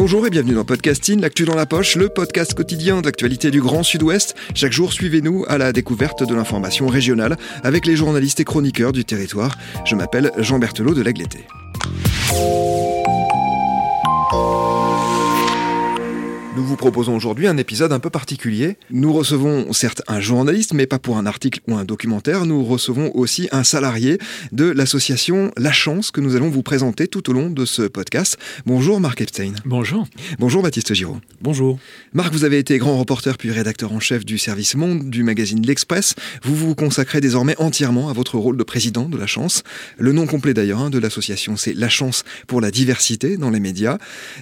Bonjour et bienvenue dans Podcasting, l'actu dans la poche, le podcast quotidien d'actualité du Grand Sud-Ouest. Chaque jour, suivez-nous à la découverte de l'information régionale avec les journalistes et chroniqueurs du territoire. Je m'appelle Jean Berthelot de l'Agleté. Nous vous proposons aujourd'hui un épisode un peu particulier. Nous recevons certes un journaliste, mais pas pour un article ou un documentaire. Nous recevons aussi un salarié de l'association La Chance que nous allons vous présenter tout au long de ce podcast. Bonjour Marc Epstein. Bonjour. Bonjour Baptiste Giraud. Bonjour. Marc, vous avez été grand reporter puis rédacteur en chef du service Monde du magazine L'Express. Vous vous consacrez désormais entièrement à votre rôle de président de La Chance. Le nom complet d'ailleurs hein, de l'association, c'est La Chance pour la diversité dans les médias.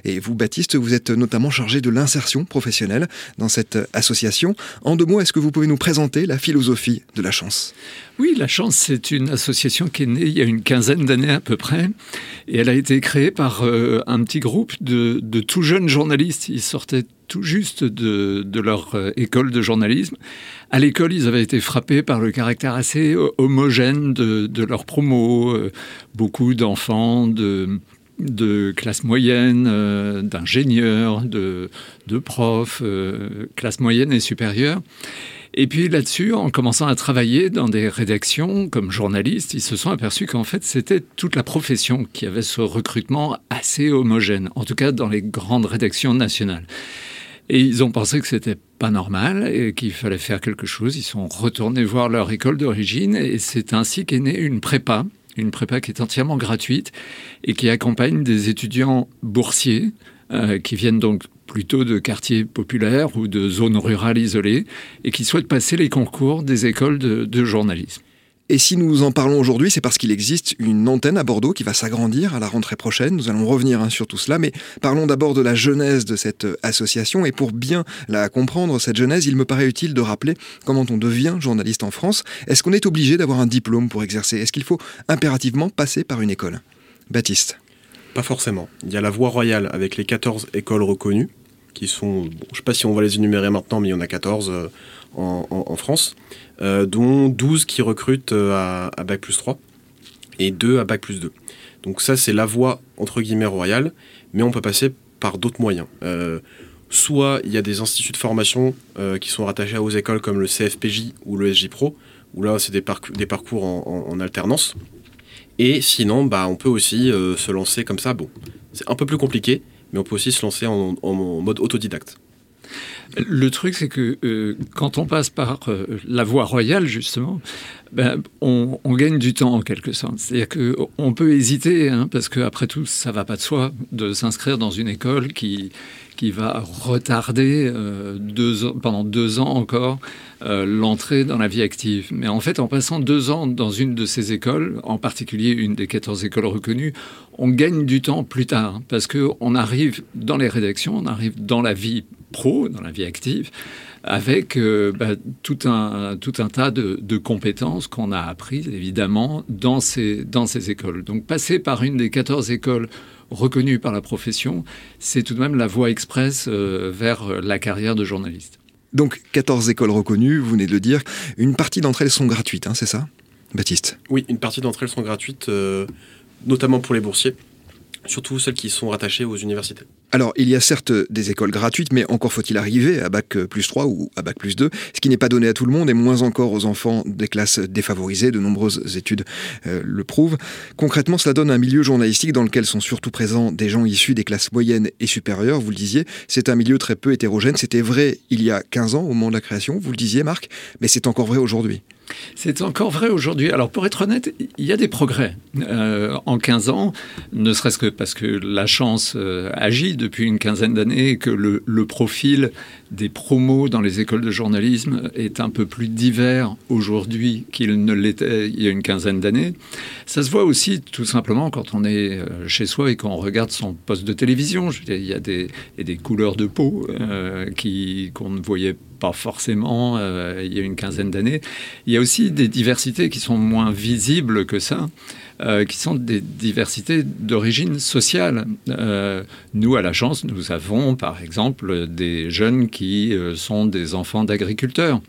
Et vous, Baptiste, vous êtes notamment chargé de l'insertion professionnelle dans cette association. En deux mots, est-ce que vous pouvez nous présenter la philosophie de la chance? Oui, la chance, c'est une association qui est née il y a une quinzaine d'années à peu près. Et elle a été créée par euh, un petit groupe de, de, tout jeunes journalistes. Ils sortaient tout juste de, de leur euh, école de journalisme. À l'école, ils avaient été frappés par le caractère assez homogène de, de leurs promos. Euh, beaucoup d'enfants, de de classe moyenne, euh, d'ingénieurs, de, profs, euh, classe moyenne et supérieure. Et puis là-dessus, en commençant à travailler dans des rédactions comme journalistes, ils se sont aperçus qu'en fait, c'était toute la profession qui avait ce recrutement assez homogène, en tout cas dans les grandes rédactions nationales. Et ils ont pensé que c'était pas normal et qu'il fallait faire quelque chose. Ils sont retournés voir leur école d'origine et c'est ainsi qu'est née une prépa une prépa qui est entièrement gratuite et qui accompagne des étudiants boursiers euh, qui viennent donc plutôt de quartiers populaires ou de zones rurales isolées et qui souhaitent passer les concours des écoles de, de journalisme. Et si nous en parlons aujourd'hui, c'est parce qu'il existe une antenne à Bordeaux qui va s'agrandir à la rentrée prochaine. Nous allons revenir hein, sur tout cela, mais parlons d'abord de la genèse de cette association. Et pour bien la comprendre, cette genèse, il me paraît utile de rappeler comment on devient journaliste en France. Est-ce qu'on est obligé d'avoir un diplôme pour exercer? Est-ce qu'il faut impérativement passer par une école? Baptiste Pas forcément. Il y a la voie royale avec les 14 écoles reconnues, qui sont, bon, je ne sais pas si on va les énumérer maintenant, mais il y en a 14 euh, en, France. Euh, dont 12 qui recrutent euh, à, Bac plus 3 et 2 à Bac plus 2. Donc ça, c'est la voie, entre guillemets, royale, mais on peut passer par d'autres moyens. Euh, soit il y a des instituts de formation qui sont rattachés aux écoles comme le CFPJ ou le SJ Pro, où là, c'est des, parc des, parcours en, alternance. Et sinon, bah, on peut aussi se lancer comme ça. Bon, c'est un peu plus compliqué, mais on peut aussi se lancer en mode autodidacte. Le truc, c'est que euh, quand on passe par euh, la voie royale, justement, ben, on, gagne du temps en quelque sorte. C'est-à-dire qu'on peut hésiter, hein, parce qu'après tout, ça va pas de soi de s'inscrire dans une école qui, qui va retarder euh, deux pendant deux ans encore l'entrée dans la vie active. Mais en fait, en passant deux ans dans une de ces écoles, en particulier une des 14 écoles reconnues, on gagne du temps plus tard, parce qu'on arrive dans les rédactions, on arrive dans la vie pro, dans la vie active, avec euh, bah, tout, un, tout un tas de, de compétences qu'on a apprises, évidemment, dans ces, dans ces écoles. Donc passer par une des 14 écoles reconnues par la profession, c'est tout de même la voie express euh, vers la carrière de journaliste. Donc 14 écoles reconnues, vous venez de le dire, une partie d'entre elles sont gratuites, hein, c'est ça Baptiste? Oui, une partie d'entre elles sont gratuites, euh, notamment pour les boursiers surtout celles qui sont rattachées aux universités. Alors, il y a certes des écoles gratuites, mais encore faut-il arriver à Bac plus 3 ou à Bac plus 2, ce qui n'est pas donné à tout le monde et moins encore aux enfants des classes défavorisées. De nombreuses études euh, le prouvent. Concrètement, cela donne un milieu journalistique dans lequel sont surtout présents des gens issus des classes moyennes et supérieures, vous le disiez. C'est un milieu très peu hétérogène. C'était vrai il y a 15 ans, au moment de la création, vous le disiez, Marc, mais c'est encore vrai aujourd'hui. C'est encore vrai aujourd'hui. Alors pour être honnête, il y a des progrès. Euh, en 15 ans, ne serait-ce que parce que la chance euh, agit depuis une quinzaine d'années et que le, profil des promos dans les écoles de journalisme est un peu plus divers aujourd'hui qu'il ne l'était il y a une quinzaine d'années. Ça se voit aussi tout simplement quand on est euh, chez soi et qu'on regarde son poste de télévision. Il y a des, des couleurs de peau qui qu'on ne voyait pas forcément euh, il y a une quinzaine d'années. Il y a aussi des diversités qui sont moins visibles que ça. Euh, qui sont des diversités d'origine sociale. Euh, nous, à la chance, nous avons par exemple des jeunes qui euh, sont des enfants d'agriculteurs.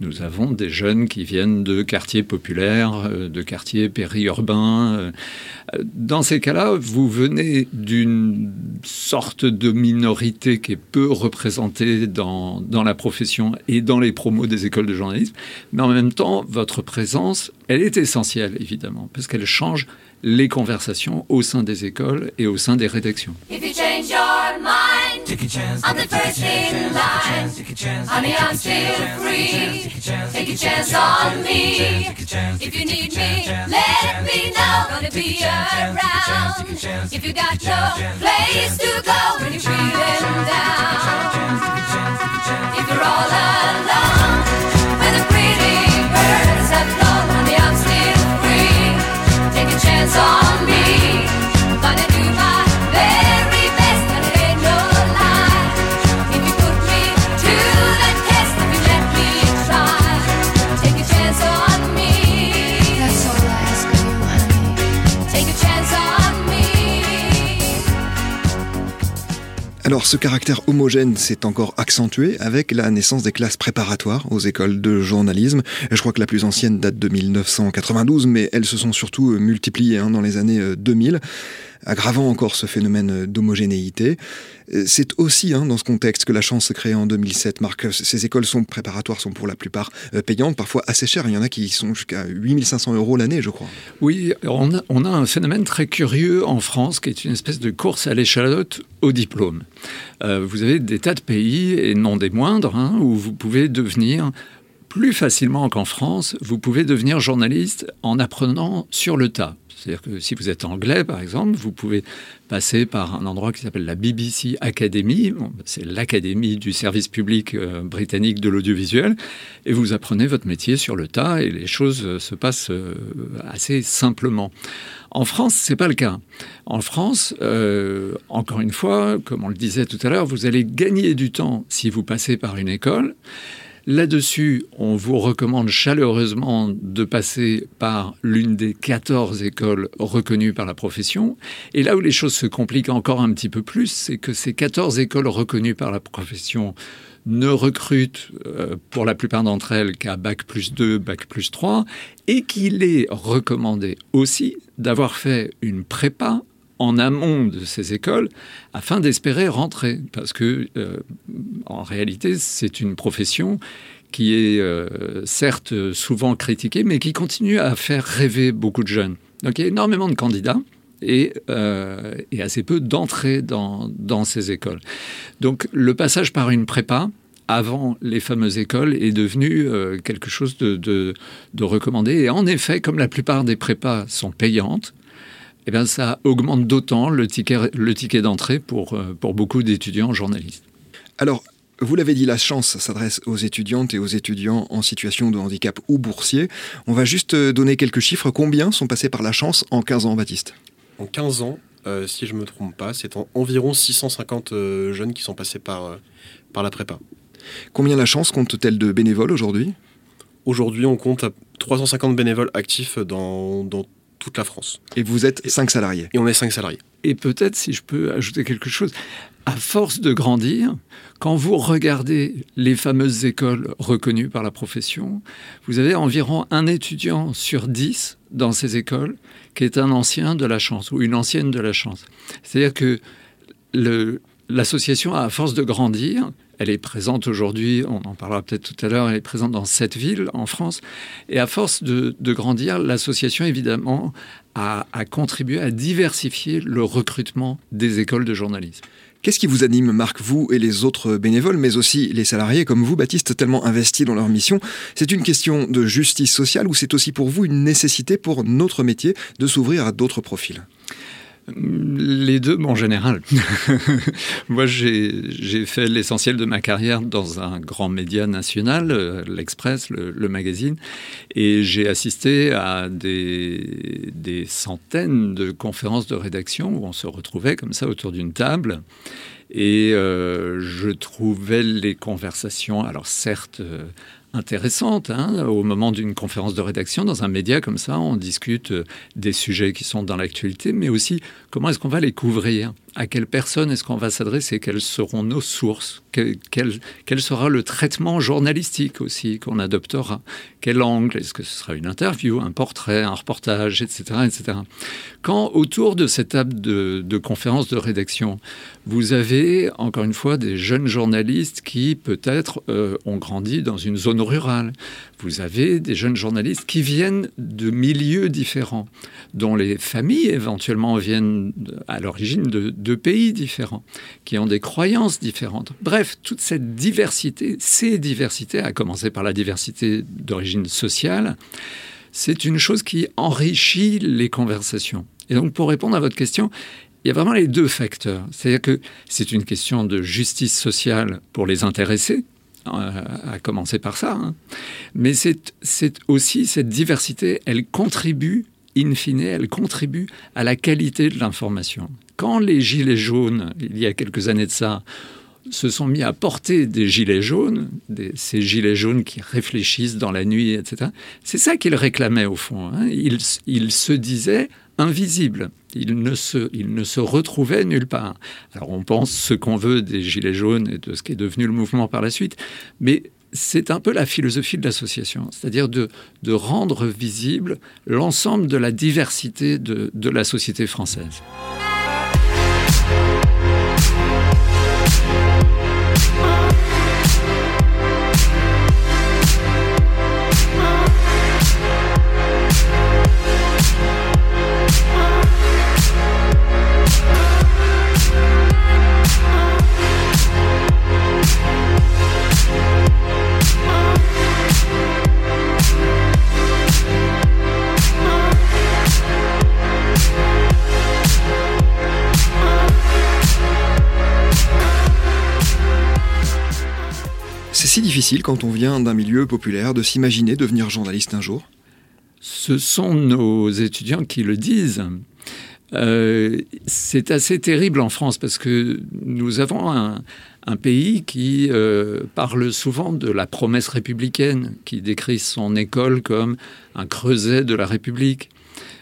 Nous avons des jeunes qui viennent de quartiers populaires, de quartiers périurbains. Dans ces cas-là, vous venez d'une sorte de minorité qui est peu représentée dans, dans la profession et dans les promos des écoles de journalisme, mais en même temps, votre présence, elle est essentielle, évidemment, parce qu'elle change les conversations au sein des écoles et au sein des rédactions. If you change your ce caractère homogène s'est encore accentué avec la naissance des classes préparatoires aux écoles de journalisme. Je crois que la plus ancienne date de 1992, mais elles se sont surtout multipliées hein, dans les années 2000 aggravant encore ce phénomène d'homogénéité. C'est aussi hein, dans ce contexte que la chance s'est créée en 2007. Marc, ces écoles sont préparatoires, sont pour la plupart euh, payantes, parfois assez chères. Il y en a qui sont jusqu'à 8500 euros l'année, je crois. Oui, on a, un phénomène très curieux en France qui est une espèce de course à l'échalote au diplôme. Euh, vous avez des tas de pays, et non des moindres, hein, où vous pouvez devenir plus facilement qu'en France, vous pouvez devenir journaliste en apprenant sur le tas. C'est-à-dire que si vous êtes anglais, par exemple, vous pouvez passer par un endroit qui s'appelle la BBC Academy. Bon, c'est l'académie du service public euh, britannique de l'audiovisuel. Et vous apprenez votre métier sur le tas et les choses euh, se passent euh, assez simplement. En France, c'est pas le cas. En France, encore une fois, comme on le disait tout à l'heure, vous allez gagner du temps si vous passez par une école. Là-dessus, on vous recommande chaleureusement de passer par l'une des 14 écoles reconnues par la profession. Et là où les choses se compliquent encore un petit peu plus, c'est que ces 14 écoles reconnues par la profession ne recrutent euh, pour la plupart d'entre elles qu'à Bac plus 2, Bac plus 3, et qu'il est recommandé aussi d'avoir fait une prépa en amont de ces écoles afin d'espérer rentrer. Parce que, euh, en réalité, c'est une profession qui est euh, certes souvent critiquée, mais qui continue à faire rêver beaucoup de jeunes. Donc il y a énormément de candidats. Et, euh, assez peu d'entrées dans, ces écoles. Donc le passage par une prépa, avant les fameuses écoles est devenu quelque chose de, recommandé. Et en effet, comme la plupart des prépas sont payantes, eh bien, ça augmente d'autant le ticket, le ticket d'entrée pour, euh, pour beaucoup d'étudiants journalistes. Alors, vous l'avez dit, la chance s'adresse aux étudiantes et aux étudiants en situation de handicap ou boursier. On va juste euh, donner quelques chiffres. Combien sont passés par la chance en 15 ans, Baptiste? En 15 ans, euh, si je ne me trompe pas, c'est en environ 650 euh, jeunes qui sont passés par, euh, par la prépa. Combien la chance compte-t-elle de bénévoles aujourd'hui? Aujourd'hui, on compte à 350 bénévoles actifs dans, dans toute la France. Et vous êtes 5 salariés Et on est 5 salariés. Et peut-être, si je peux ajouter quelque chose, à force de grandir, quand vous regardez les fameuses écoles reconnues par la profession, vous avez environ un étudiant sur dix dans ces écoles qui est un ancien de la chance ou une ancienne de la chance. C'est-à-dire que l'association, à force de grandir, elle est présente aujourd'hui, on en parlera peut-être tout à l'heure, elle est présente dans sept villes en France. Et à force de, grandir, l'association, évidemment, a, a, contribué à diversifier le recrutement des écoles de journalisme. Qu'est-ce qui vous anime, Marc, vous et les autres bénévoles, mais aussi les salariés comme vous, Baptiste, tellement investis dans leur mission? C'est une question de justice sociale ou c'est aussi pour vous une nécessité pour notre métier de s'ouvrir à d'autres profils? Les deux, en général. Moi, j'ai fait l'essentiel de ma carrière dans un grand média national, euh, l'Express, le, magazine, et j'ai assisté à des, centaines de conférences de rédaction où on se retrouvait comme ça autour d'une table. Et euh, je trouvais les conversations, alors certes, euh, intéressante. Hein. Au moment d'une conférence de rédaction, dans un média comme ça, on discute euh, des sujets qui sont dans l'actualité, mais aussi comment est-ce qu'on va les couvrir? À quelle personne est-ce qu'on va s'adresser, quelles seront nos sources, quel, sera le traitement journalistique aussi qu'on adoptera, quel angle, est-ce que ce sera une interview, un portrait, un reportage, etc. etc. Quand autour de cette table de, de conférence de rédaction, vous avez encore une fois des jeunes journalistes qui peut-être euh, ont grandi dans une zone rurale, vous avez des jeunes journalistes qui viennent de milieux différents, dont les familles éventuellement viennent à l'origine de, de pays différents, qui ont des croyances différentes. Bref, toute cette diversité, ces diversités, à commencer par la diversité d'origine sociale, c'est une chose qui enrichit les conversations. Et donc, pour répondre à votre question, il y a vraiment les deux facteurs. C'est-à-dire que c'est une question de justice sociale pour les intéressés, euh, à commencer par ça. Hein. Mais c'est aussi cette diversité, elle contribue, in fine, elle contribue à la qualité de l'information. Quand les gilets jaunes, il y a quelques années de ça, se sont mis à porter des gilets jaunes, ces gilets jaunes qui réfléchissent dans la nuit, etc. C'est ça qu'ils réclamaient au fond. Hein. Ils, se disaient invisibles. Ils ne, se, ils ne se retrouvaient nulle part. Alors on pense ce qu'on veut des gilets jaunes et de ce qui est devenu le mouvement par la suite, mais c'est un peu la philosophie de l'association, c'est-à-dire de, de, rendre visible l'ensemble de la diversité de, de la société française. Si difficile quand on vient d'un milieu populaire de s'imaginer devenir journaliste un jour Ce sont nos étudiants qui le disent. Euh, c'est assez terrible en France parce que nous avons un, pays qui euh, parle souvent de la promesse républicaine, qui décrit son école comme un creuset de la République.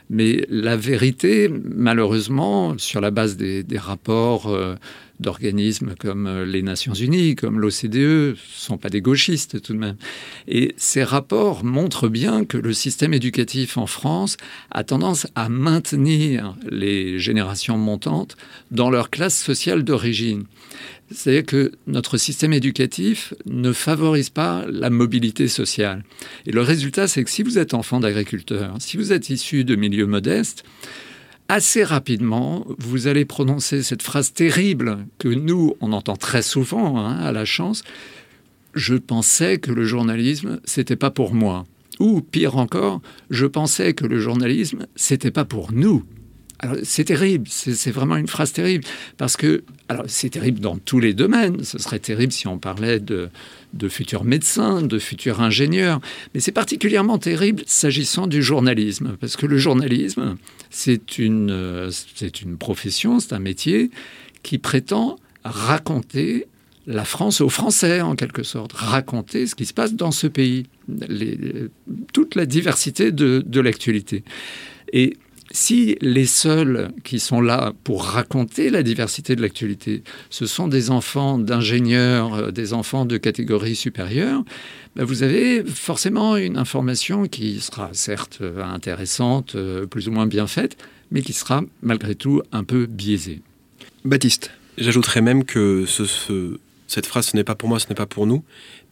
Mais la vérité, malheureusement, sur la base des, rapports euh, d'organismes comme euh, les Nations Unies, comme l'OCDE, sont pas des gauchistes tout de même. Et ces rapports montrent bien que le système éducatif en France a tendance à maintenir les générations montantes dans leur classe sociale d'origine. C'est-à-dire que notre système éducatif ne favorise pas la mobilité sociale. Et le résultat, c'est que si vous êtes enfant d'agriculteur, si vous êtes issu de milieux modestes, assez rapidement, vous allez prononcer cette phrase terrible que nous, on entend très souvent hein, à la chance. Je pensais que le journalisme, c'était pas pour moi. Ou pire encore, je pensais que le journalisme, c'était pas pour nous. Alors, c'est terrible, c'est vraiment une phrase terrible, parce que, alors, c'est terrible dans tous les domaines. Ce serait terrible si on parlait de, de futurs médecins, de futurs ingénieurs, mais c'est particulièrement terrible s'agissant du journalisme, parce que le journalisme, c'est une, profession, c'est un métier qui prétend raconter la France aux Français, en quelque sorte, raconter ce qui se passe dans ce pays, toute la diversité de, l'actualité. Si les seuls qui sont là pour raconter la diversité de l'actualité, ce sont des enfants d'ingénieurs, euh, des enfants de catégorie supérieure, ben vous avez forcément une information qui sera certes euh, intéressante, euh, plus ou moins bien faite, mais qui sera malgré tout un peu biaisée. Baptiste. J'ajouterais même que cette phrase, ce n'est pas pour moi, ce n'est pas pour nous,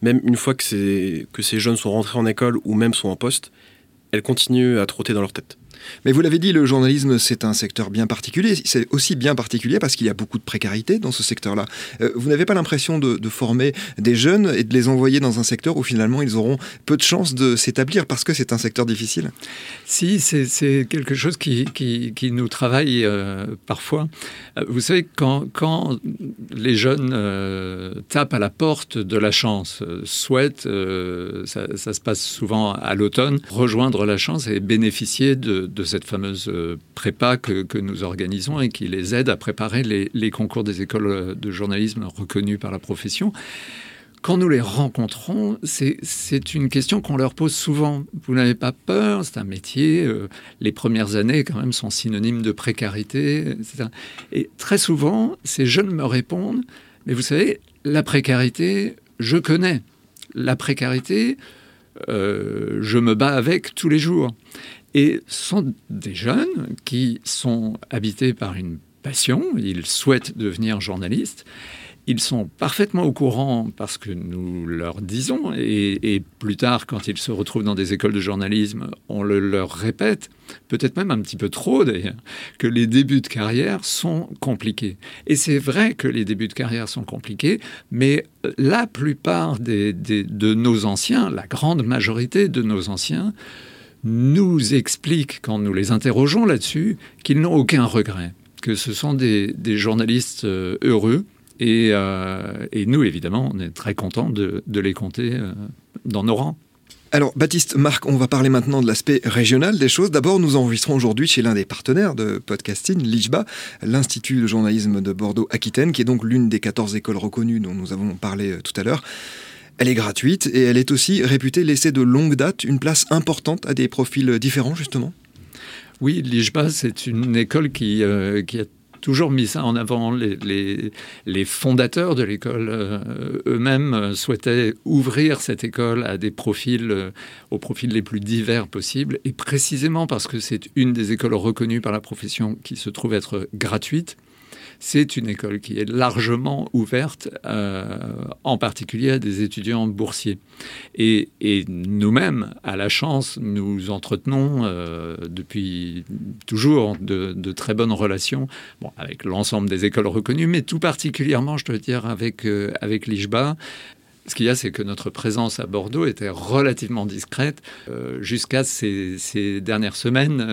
même une fois que, que ces jeunes sont rentrés en école ou même sont en poste, elle continue à trotter dans leur tête. Mais vous l'avez dit, le journalisme, c'est un secteur bien particulier. C'est aussi bien particulier parce qu'il y a beaucoup de précarité dans ce secteur-là. Euh, vous n'avez pas l'impression de, former des jeunes et de les envoyer dans un secteur où finalement ils auront peu de chances de s'établir parce que c'est un secteur difficile? Si, c'est quelque chose qui, nous travaille euh, parfois. Euh, vous savez, quand, quand les jeunes tapent à la porte de la chance, souhaitent, ça, se passe souvent à l'automne, rejoindre la chance et bénéficier de, de cette fameuse euh, prépa que, nous organisons et qui les aide à préparer les, concours des écoles de journalisme reconnues par la profession. Quand nous les rencontrons, c'est une question qu'on leur pose souvent. Vous n'avez pas peur, c'est un métier. Euh, les premières années, quand même, sont synonymes de précarité, etc. Et très souvent, ces jeunes me répondent, mais vous savez, la précarité, je connais. La précarité, euh, je me bats avec tous les jours. Et sont des jeunes qui sont habités par une passion, ils souhaitent devenir journalistes. Ils sont parfaitement au courant parce que nous leur disons, et, plus tard, quand ils se retrouvent dans des écoles de journalisme, on le leur répète, peut-être même un petit peu trop d'ailleurs, que les débuts de carrière sont compliqués. Et c'est vrai que les débuts de carrière sont compliqués, mais la plupart de nos anciens, la grande majorité de nos anciens, nous expliquent, quand nous les interrogeons là-dessus, qu'ils n'ont aucun regret, que ce sont des, journalistes euh, heureux. Euh, et, nous, évidemment, on est très contents de, les compter euh, dans nos rangs. Alors, Baptiste, Marc, on va parler maintenant de l'aspect régional des choses. D'abord, nous enregistrons aujourd'hui chez l'un des partenaires de podcasting, l'IJBA, l'Institut de journalisme de Bordeaux-Aquitaine, qui est donc l'une des 14 écoles reconnues dont nous avons parlé tout à l'heure. Elle est gratuite et elle est aussi réputée laisser de longue date une place importante à des profils différents, justement. Oui, l'IJBA, c'est une école qui, euh, qui a toujours mis ça en avant. Les, les, fondateurs de l'école euh, eux-mêmes euh, souhaitaient ouvrir cette école à des profils, aux profils les plus divers possibles. Et précisément parce que c'est une des écoles reconnues par la profession qui se trouve être gratuite, c'est une école qui est largement ouverte, euh, en particulier à des étudiants boursiers. Et, nous-mêmes, à la chance, nous entretenons euh, depuis toujours de, très bonnes relations avec l'ensemble des écoles reconnues, mais tout particulièrement, je dois dire, avec, euh, avec l'IJBA. Ce qu'il y a, c'est que notre présence à Bordeaux était relativement discrète jusqu'à ces, dernières semaines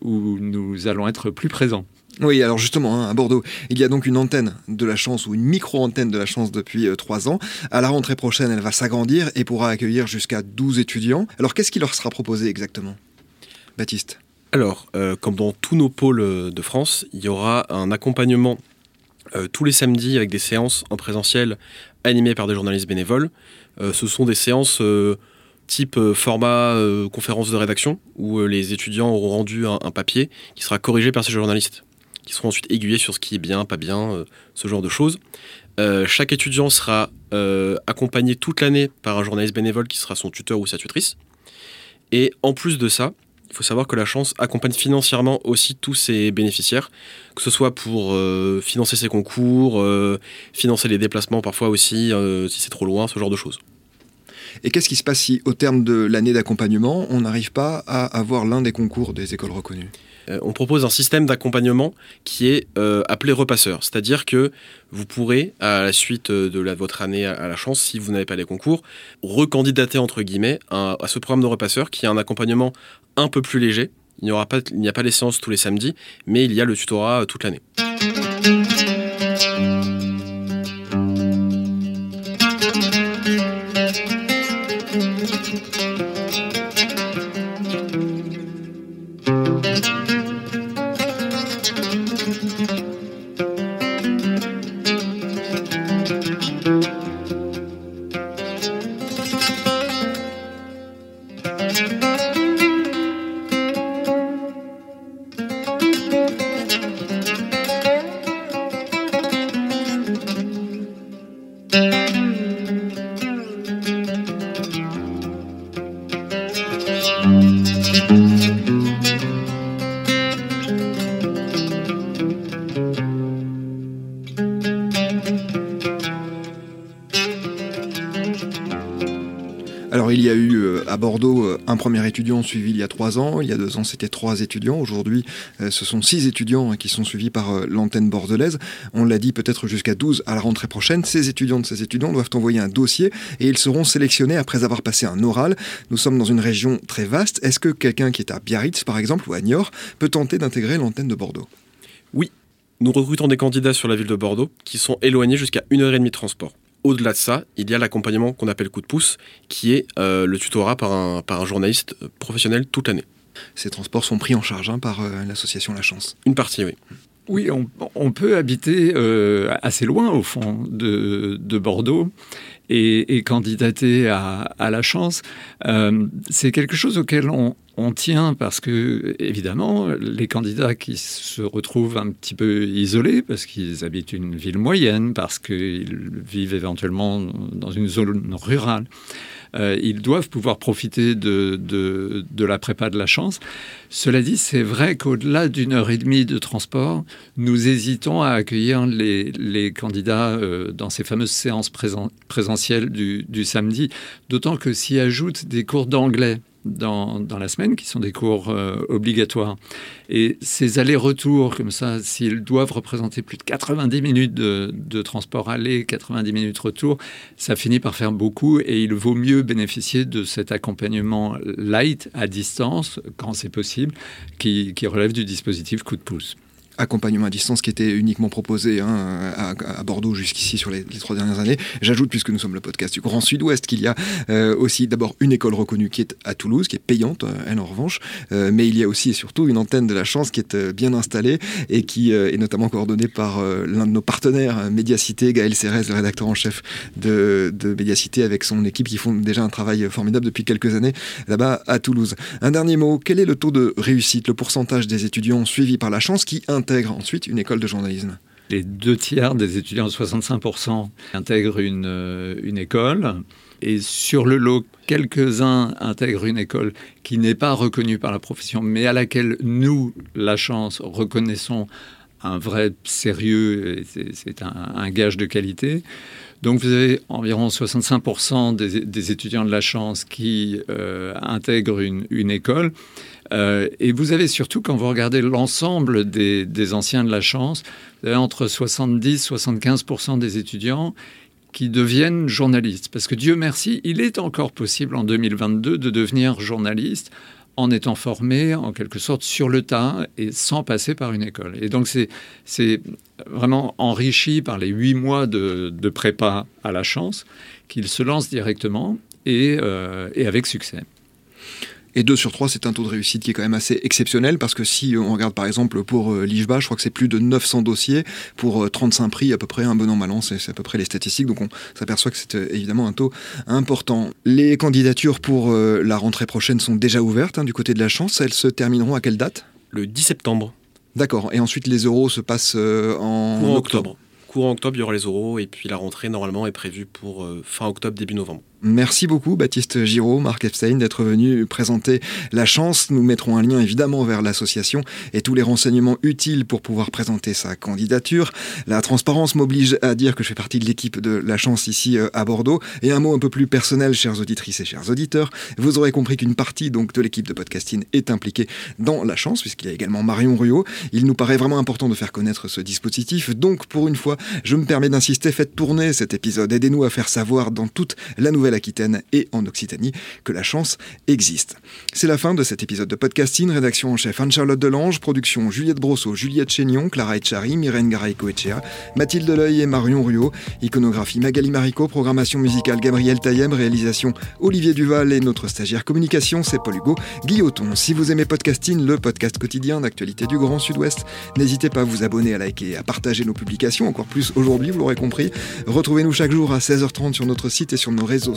où nous allons être plus présents. Oui, alors justement, hein, à Bordeaux, il y a donc une antenne de la chance ou une micro-antenne de la chance depuis euh, trois ans. À la rentrée prochaine, elle va s'agrandir et pourra accueillir jusqu'à 12 étudiants. Alors qu'est-ce qui leur sera proposé exactement? Baptiste Alors, euh, comme dans tous nos pôles euh, de France, il y aura un accompagnement tous les samedis avec des séances en présentiel animées par des journalistes bénévoles. ce sont des séances type format conférence de rédaction où les étudiants auront rendu un, papier qui sera corrigé par ces journalistes qui seront ensuite aiguillés sur ce qui est bien, pas bien, euh, ce genre de choses. Euh, chaque étudiant sera euh, accompagné toute l'année par un journaliste bénévole qui sera son tuteur ou sa tutrice. Et en plus de ça, il faut savoir que la chance accompagne financièrement aussi tous ses bénéficiaires, que ce soit pour financer ses concours, financer les déplacements parfois aussi, si c'est trop loin, ce genre de choses. Et qu'est-ce qui se passe si, au terme de l'année d'accompagnement, on n'arrive pas à avoir l'un des concours des écoles reconnues? On propose un système d'accompagnement qui est euh, appelé repasseur. C'est-à-dire que vous pourrez, à la suite de votre année à la chance, si vous n'avez pas les concours, recandidater entre guillemets à, ce programme de repasseur qui est un accompagnement un peu plus léger. Il n'y a pas les séances tous les samedis, mais il y a le tutorat euh, toute l'année. un premier étudiant suivi il y a trois ans. Il y a deux ans, c'était trois étudiants. Aujourd'hui, euh, ce sont six étudiants hein, qui sont suivis par euh, l'antenne bordelaise. On l'a dit peut-être jusqu'à 12 à la rentrée prochaine. Ces étudiants de ces étudiants doivent envoyer un dossier et ils seront sélectionnés après avoir passé un oral. Nous sommes dans une région très vaste. Est-ce que quelqu'un qui est à Biarritz, par exemple, ou à Niort, peut tenter d'intégrer l'antenne de Bordeaux? Oui. Nous recrutons des candidats sur la ville de Bordeaux qui sont éloignés jusqu'à une heure et demie de transport. Au-delà de ça, il y a l'accompagnement qu'on appelle coup de pouce, qui est euh, le tutorat par un, par un journaliste professionnel toute l'année. Ces transports sont pris en charge hein, par euh, l'association La Chance. Une partie, oui. Oui, on, peut habiter euh, assez loin, au fond, de, de Bordeaux et, candidater à, la chance, euh, c'est quelque chose auquel on, tient parce que, évidemment, les candidats qui se retrouvent un petit peu isolés parce qu'ils habitent une ville moyenne, parce qu'ils vivent éventuellement dans une zone rurale, euh, ils doivent pouvoir profiter de, la prépa de la chance. Cela dit, c'est vrai qu'au-delà d'une heure et demie de transport, nous hésitons à accueillir les, les candidats euh, dans ces fameuses séances présentielles du, du samedi, d'autant que s'y ajoutent des cours d'anglais dans, dans, la semaine, qui sont des cours euh, obligatoires. Et ces allers-retours, comme ça, s'ils doivent représenter plus de 90 minutes de, de, transport aller, 90 minutes retour, ça finit par faire beaucoup et il vaut mieux bénéficier de cet accompagnement light à distance, quand c'est possible, qui, qui relève du dispositif coup de pouce accompagnement à distance qui était uniquement proposé hein, à, Bordeaux jusqu'ici sur les, trois dernières années. J'ajoute, puisque nous sommes le podcast du Grand Sud-Ouest, qu'il y a euh, aussi d'abord une école reconnue qui est à Toulouse, qui est payante, euh, elle en revanche, euh, mais il y a aussi et surtout une antenne de la chance qui est bien installée et qui est notamment coordonnée par l'un de nos partenaires, Médiacité, Gaël Cérez, le rédacteur en chef de, de Médiacité, avec son équipe qui font déjà un travail formidable depuis quelques années là-bas à Toulouse. Un dernier mot, quel est le taux de réussite, le pourcentage des étudiants suivis par la chance qui intègrent ensuite une école de journalisme Les deux tiers des étudiants, 65%, intègrent une, euh, une école. Et sur le lot, quelques-uns intègrent une école qui n'est pas reconnue par la profession, mais à laquelle nous, la chance, reconnaissons un vrai sérieux, c'est un, gage de qualité. Donc vous avez environ 65% des, étudiants de la chance qui euh, intègrent une, école. Euh, et vous avez surtout, quand vous regardez l'ensemble des, anciens de la chance, entre 70 et 75% des étudiants qui deviennent journalistes. Parce que Dieu merci, il est encore possible en 2022 de devenir journaliste en étant formé en quelque sorte sur le tas et sans passer par une école. Et donc c'est vraiment enrichi par les huit mois de, prépa à la chance qu'il se lance directement et, euh, et avec succès. Et 2 sur 3, c'est un taux de réussite qui est quand même assez exceptionnel parce que si on regarde par exemple pour euh, l'IJBA, je crois que c'est plus de 900 dossiers pour 35 euh, prix, à peu près un bon an mal an, c'est à peu près les statistiques. Donc on s'aperçoit que c'est euh, évidemment un taux important. Les candidatures pour la rentrée prochaine sont déjà ouvertes hein, du côté de la chance. Elles se termineront à quelle date? Le 10 septembre. D'accord. Et ensuite les euros se passent en octobre. Courant octobre, il y aura les euros et puis la rentrée normalement est prévue pour fin octobre, début novembre. Merci beaucoup Baptiste Giraud, Marc Epstein d'être venu présenter la chance. Nous mettrons un lien évidemment vers l'association et tous les renseignements utiles pour pouvoir présenter sa candidature. La transparence m'oblige à dire que je fais partie de l'équipe de la chance ici euh, à Bordeaux. Et un mot un peu plus personnel, chères auditrices et chers auditeurs, vous aurez compris qu'une partie donc de l'équipe de podcasting est impliquée dans la chance, puisqu'il y a également Marion Ruot. Il nous paraît vraiment important de faire connaître ce dispositif. Donc pour une fois, je me permets d'insister, faites tourner cet épisode. Aidez-nous à faire savoir dans toute la nouvelle aquitaine et en Occitanie que la chance existe. C'est la fin de cet épisode de podcasting. Rédaction en chef Anne-Charlotte Delange, production Juliette Brosseau, Juliette Chénion, Clara Etchari, Myrène Garay-Coetchea, Mathilde Leuil et Marion Ruot, iconographie Magali Marico, programmation musicale Gabriel Taillem, réalisation Olivier Duval et notre stagiaire communication c'est Paul Hugo Guilloton. Si vous aimez podcasting, le podcast quotidien d'actualité du Grand Sud-Ouest, n'hésitez pas à vous abonner, à liker, à partager nos publications, encore plus aujourd'hui, vous l'aurez compris. Retrouvez-nous chaque jour à 16h30 sur notre site et sur nos réseaux